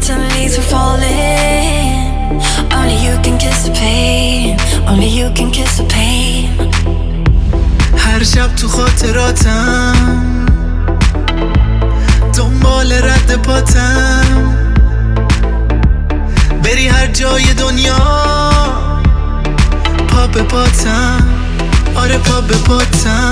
Time leaves were falling. Only you can kiss the pain. Only you can kiss the pain. هر شب تو خاطراتم دنبال رد پاتم بری هر جای دنیا پا به پاتم آره پا به پاتم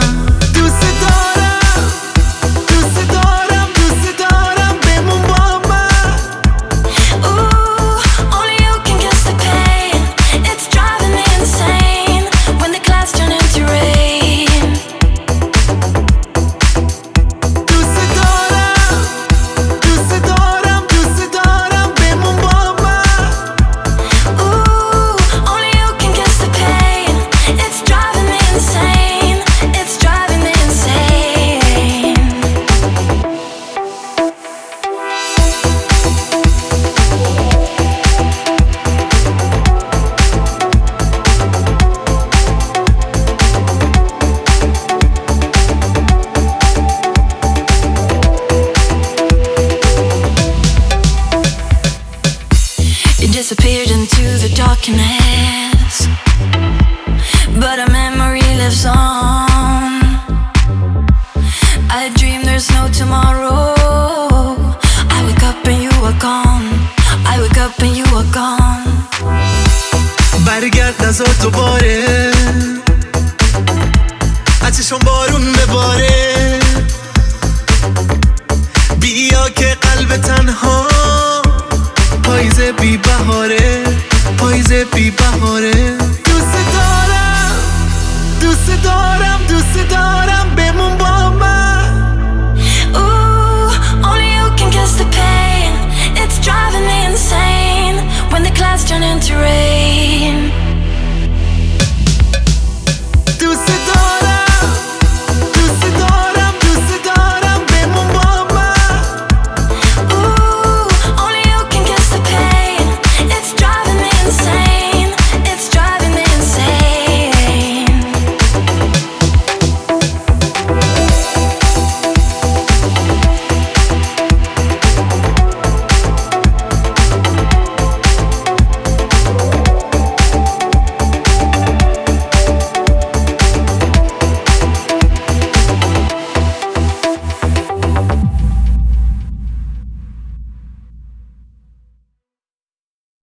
the darkness, but a memory lives on. I dream there's no tomorrow. I wake up and you are gone. I wake up and you are gone. برگرد نزار دوباره از چشم بارون بباره بی بهاره دوست دارم دوست دارم دوست دارم بمون با من Ooh, only you can guess the pain. It's driving me insane when the clouds turn into rain.